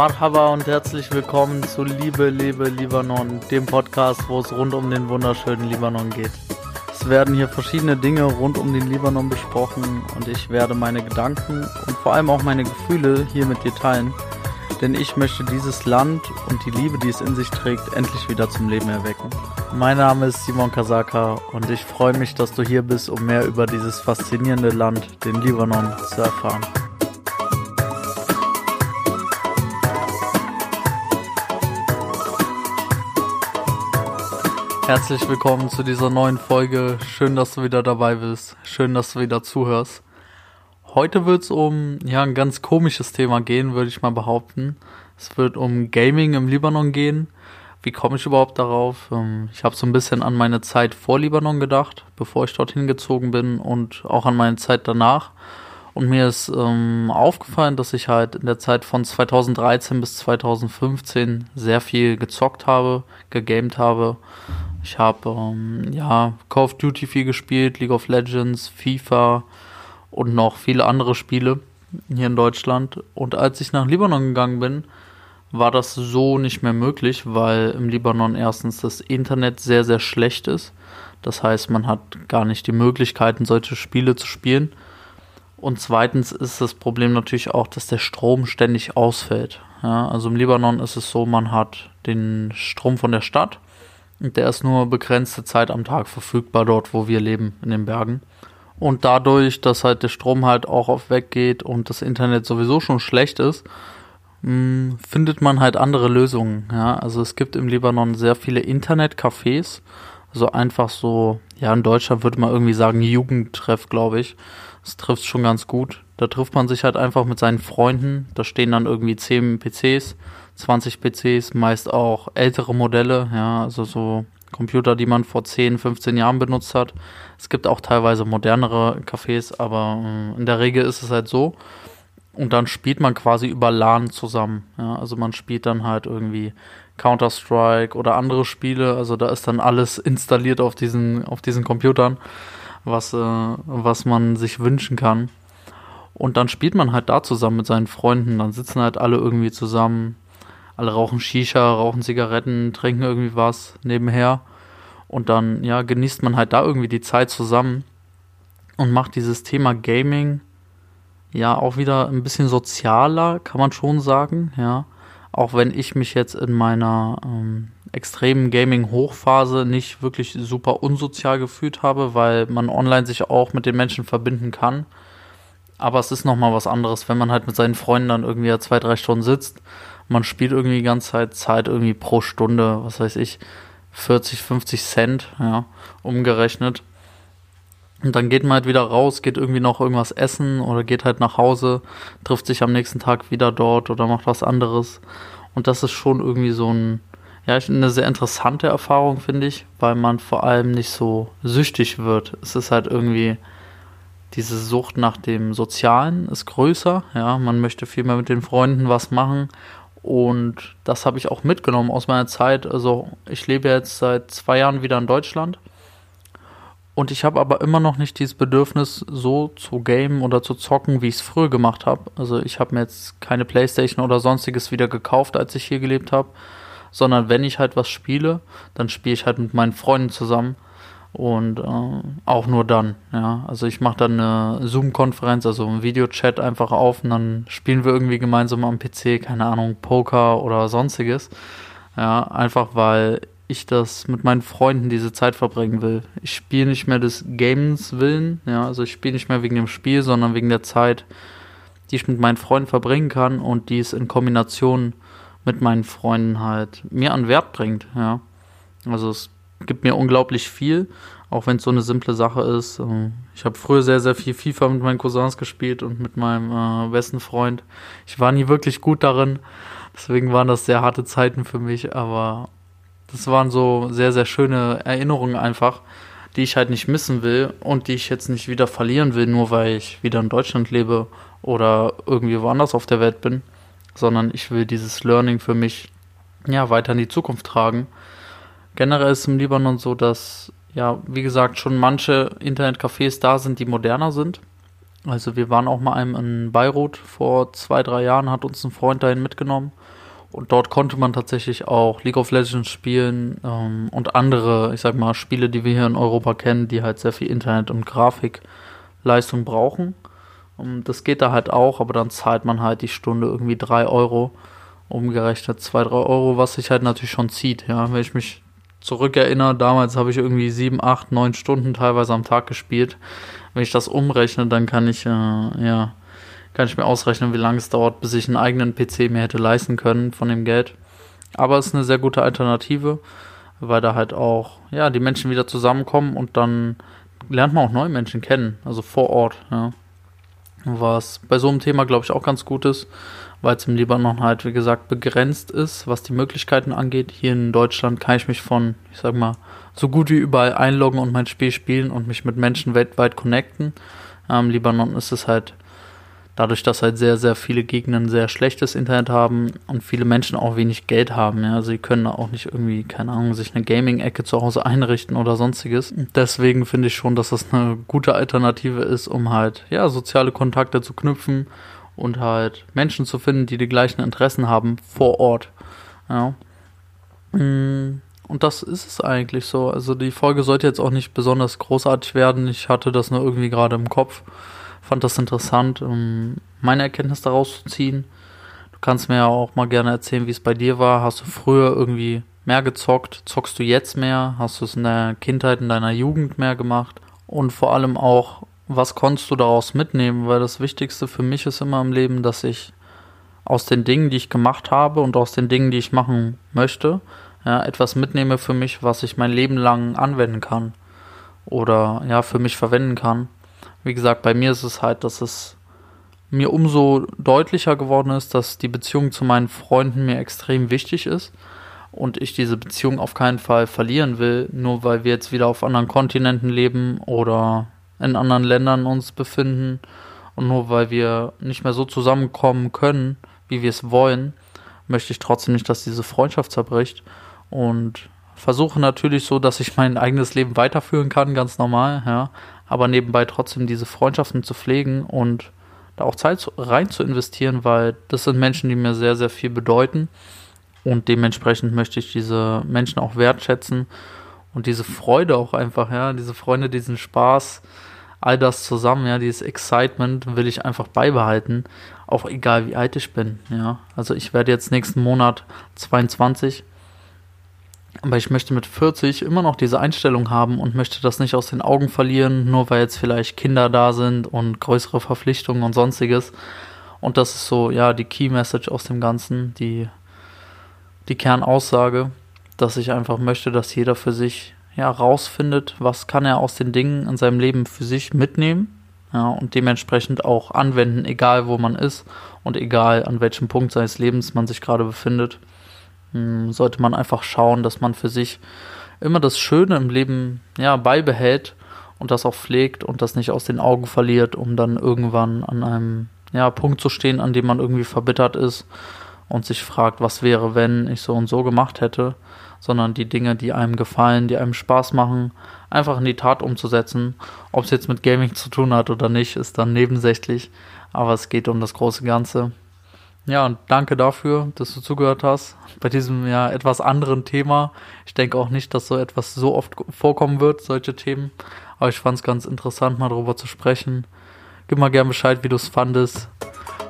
Marhaba und herzlich willkommen zu Liebe, Liebe, Libanon, dem Podcast, wo es rund um den wunderschönen Libanon geht. Es werden hier verschiedene Dinge rund um den Libanon besprochen und ich werde meine Gedanken und vor allem auch meine Gefühle hier mit dir teilen, denn ich möchte dieses Land und die Liebe, die es in sich trägt, endlich wieder zum Leben erwecken. Mein Name ist Simon Kasaka und ich freue mich, dass du hier bist, um mehr über dieses faszinierende Land, den Libanon, zu erfahren. Herzlich willkommen zu dieser neuen Folge. Schön, dass du wieder dabei bist. Schön, dass du wieder zuhörst. Heute wird es um ja, ein ganz komisches Thema gehen, würde ich mal behaupten. Es wird um Gaming im Libanon gehen. Wie komme ich überhaupt darauf? Ähm, ich habe so ein bisschen an meine Zeit vor Libanon gedacht, bevor ich dorthin gezogen bin und auch an meine Zeit danach. Und mir ist ähm, aufgefallen, dass ich halt in der Zeit von 2013 bis 2015 sehr viel gezockt habe, gegamed habe ich habe ähm, ja Call of Duty viel gespielt, League of Legends, FIFA und noch viele andere Spiele hier in Deutschland. Und als ich nach Libanon gegangen bin, war das so nicht mehr möglich, weil im Libanon erstens das Internet sehr, sehr schlecht ist. Das heißt, man hat gar nicht die Möglichkeiten, solche Spiele zu spielen. Und zweitens ist das Problem natürlich auch, dass der Strom ständig ausfällt. Ja, also im Libanon ist es so, man hat den Strom von der Stadt der ist nur begrenzte Zeit am Tag verfügbar dort, wo wir leben, in den Bergen. Und dadurch, dass halt der Strom halt auch auf weggeht und das Internet sowieso schon schlecht ist, hm, findet man halt andere Lösungen. Ja, also es gibt im Libanon sehr viele Internetcafés. Also einfach so, ja, in Deutschland würde man irgendwie sagen Jugendtreff, glaube ich. Das trifft schon ganz gut. Da trifft man sich halt einfach mit seinen Freunden. Da stehen dann irgendwie zehn PCs 20 PCs, meist auch ältere Modelle, ja, also so Computer, die man vor 10, 15 Jahren benutzt hat. Es gibt auch teilweise modernere Cafés, aber äh, in der Regel ist es halt so. Und dann spielt man quasi über LAN zusammen. Ja, also man spielt dann halt irgendwie Counter-Strike oder andere Spiele. Also da ist dann alles installiert auf diesen, auf diesen Computern, was, äh, was man sich wünschen kann. Und dann spielt man halt da zusammen mit seinen Freunden. Dann sitzen halt alle irgendwie zusammen, alle rauchen Shisha, rauchen Zigaretten, trinken irgendwie was nebenher. Und dann, ja, genießt man halt da irgendwie die Zeit zusammen und macht dieses Thema Gaming ja auch wieder ein bisschen sozialer, kann man schon sagen, ja. Auch wenn ich mich jetzt in meiner ähm, extremen Gaming-Hochphase nicht wirklich super unsozial gefühlt habe, weil man online sich auch mit den Menschen verbinden kann. Aber es ist nochmal was anderes, wenn man halt mit seinen Freunden dann irgendwie ja zwei, drei Stunden sitzt man spielt irgendwie die ganze Zeit, zahlt irgendwie pro Stunde, was weiß ich, 40, 50 Cent, ja, umgerechnet. Und dann geht man halt wieder raus, geht irgendwie noch irgendwas essen oder geht halt nach Hause, trifft sich am nächsten Tag wieder dort oder macht was anderes. Und das ist schon irgendwie so ein, ja, eine sehr interessante Erfahrung, finde ich, weil man vor allem nicht so süchtig wird. Es ist halt irgendwie, diese Sucht nach dem Sozialen ist größer, ja, man möchte viel mehr mit den Freunden was machen und das habe ich auch mitgenommen aus meiner Zeit. Also ich lebe jetzt seit zwei Jahren wieder in Deutschland. Und ich habe aber immer noch nicht dieses Bedürfnis, so zu gamen oder zu zocken, wie ich es früher gemacht habe. Also ich habe mir jetzt keine Playstation oder sonstiges wieder gekauft, als ich hier gelebt habe. Sondern wenn ich halt was spiele, dann spiele ich halt mit meinen Freunden zusammen. Und äh, auch nur dann, ja. Also ich mache dann eine Zoom-Konferenz, also ein Videochat einfach auf und dann spielen wir irgendwie gemeinsam am PC, keine Ahnung, Poker oder sonstiges. Ja, einfach weil ich das mit meinen Freunden diese Zeit verbringen will. Ich spiele nicht mehr des Games willen, ja, also ich spiele nicht mehr wegen dem Spiel, sondern wegen der Zeit, die ich mit meinen Freunden verbringen kann und die es in Kombination mit meinen Freunden halt mir an Wert bringt, ja. Also es gibt mir unglaublich viel, auch wenn es so eine simple Sache ist. Ähm, ich habe früher sehr, sehr viel FIFA mit meinen Cousins gespielt und mit meinem äh, besten Freund. Ich war nie wirklich gut darin, deswegen waren das sehr harte Zeiten für mich, aber das waren so sehr, sehr schöne Erinnerungen einfach, die ich halt nicht missen will und die ich jetzt nicht wieder verlieren will, nur weil ich wieder in Deutschland lebe oder irgendwie woanders auf der Welt bin, sondern ich will dieses Learning für mich ja weiter in die Zukunft tragen Generell ist es im Libanon so, dass, ja, wie gesagt, schon manche Internetcafés da sind, die moderner sind. Also wir waren auch mal einem in Beirut vor zwei, drei Jahren, hat uns ein Freund dahin mitgenommen. Und dort konnte man tatsächlich auch League of Legends spielen ähm, und andere, ich sag mal, Spiele, die wir hier in Europa kennen, die halt sehr viel Internet- und Grafikleistung brauchen. Und das geht da halt auch, aber dann zahlt man halt die Stunde irgendwie drei Euro, umgerechnet zwei, drei Euro, was sich halt natürlich schon zieht. Ja, wenn ich mich zurückerinnere, damals habe ich irgendwie sieben, acht, neun Stunden teilweise am Tag gespielt. Wenn ich das umrechne, dann kann ich, äh, ja, kann ich mir ausrechnen, wie lange es dauert, bis ich einen eigenen PC mir hätte leisten können von dem Geld. Aber es ist eine sehr gute Alternative, weil da halt auch, ja, die Menschen wieder zusammenkommen und dann lernt man auch neue Menschen kennen, also vor Ort, ja. Was bei so einem Thema, glaube ich, auch ganz gut ist, weil es im Libanon halt, wie gesagt, begrenzt ist, was die Möglichkeiten angeht. Hier in Deutschland kann ich mich von, ich sag mal, so gut wie überall einloggen und mein Spiel spielen und mich mit Menschen weltweit connecten. Im Libanon ist es halt dadurch, dass halt sehr, sehr viele Gegenden sehr schlechtes Internet haben und viele Menschen auch wenig Geld haben. Ja, sie können auch nicht irgendwie, keine Ahnung, sich eine Gaming-Ecke zu Hause einrichten oder sonstiges. Deswegen finde ich schon, dass das eine gute Alternative ist, um halt, ja, soziale Kontakte zu knüpfen und halt Menschen zu finden, die die gleichen Interessen haben vor Ort. Ja. Mm, und das ist es eigentlich so. Also die Folge sollte jetzt auch nicht besonders großartig werden. Ich hatte das nur irgendwie gerade im Kopf fand das interessant, um meine Erkenntnis daraus zu ziehen. Du kannst mir ja auch mal gerne erzählen, wie es bei dir war. Hast du früher irgendwie mehr gezockt? Zockst du jetzt mehr? Hast du es in der Kindheit, in deiner Jugend mehr gemacht? Und vor allem auch, was konntest du daraus mitnehmen? Weil das Wichtigste für mich ist immer im Leben, dass ich aus den Dingen, die ich gemacht habe und aus den Dingen, die ich machen möchte, ja, etwas mitnehme für mich, was ich mein Leben lang anwenden kann oder ja, für mich verwenden kann. Wie gesagt, bei mir ist es halt, dass es mir umso deutlicher geworden ist, dass die Beziehung zu meinen Freunden mir extrem wichtig ist und ich diese Beziehung auf keinen Fall verlieren will, nur weil wir jetzt wieder auf anderen Kontinenten leben oder in anderen Ländern uns befinden und nur weil wir nicht mehr so zusammenkommen können, wie wir es wollen, möchte ich trotzdem nicht, dass diese Freundschaft zerbricht und versuche natürlich so, dass ich mein eigenes Leben weiterführen kann, ganz normal, ja, aber nebenbei trotzdem diese Freundschaften zu pflegen und da auch Zeit rein zu investieren, weil das sind Menschen, die mir sehr, sehr viel bedeuten und dementsprechend möchte ich diese Menschen auch wertschätzen und diese Freude auch einfach, ja, diese Freunde, diesen Spaß, all das zusammen, ja, dieses Excitement will ich einfach beibehalten, auch egal wie alt ich bin, ja. Also ich werde jetzt nächsten Monat 22 aber ich möchte mit 40 immer noch diese Einstellung haben und möchte das nicht aus den Augen verlieren, nur weil jetzt vielleicht Kinder da sind und größere Verpflichtungen und sonstiges. Und das ist so, ja, die Key Message aus dem Ganzen, die, die Kernaussage, dass ich einfach möchte, dass jeder für sich ja rausfindet, was kann er aus den Dingen in seinem Leben für sich mitnehmen. Ja, und dementsprechend auch anwenden, egal wo man ist und egal an welchem Punkt seines Lebens man sich gerade befindet. Hm, sollte man einfach schauen, dass man für sich immer das Schöne im Leben ja beibehält und das auch pflegt und das nicht aus den Augen verliert, um dann irgendwann an einem ja, Punkt zu stehen, an dem man irgendwie verbittert ist und sich fragt, was wäre, wenn ich so und so gemacht hätte, sondern die Dinge, die einem gefallen, die einem Spaß machen, einfach in die Tat umzusetzen. Ob es jetzt mit Gaming zu tun hat oder nicht, ist dann nebensächlich, aber es geht um das große Ganze. Ja, und danke dafür, dass du zugehört hast bei diesem ja etwas anderen Thema. Ich denke auch nicht, dass so etwas so oft vorkommen wird, solche Themen. Aber ich fand es ganz interessant, mal darüber zu sprechen. Gib mal gern Bescheid, wie du es fandest.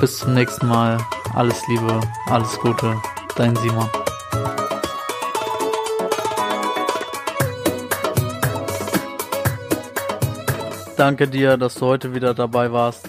Bis zum nächsten Mal. Alles Liebe, alles Gute. Dein Simon. Danke dir, dass du heute wieder dabei warst.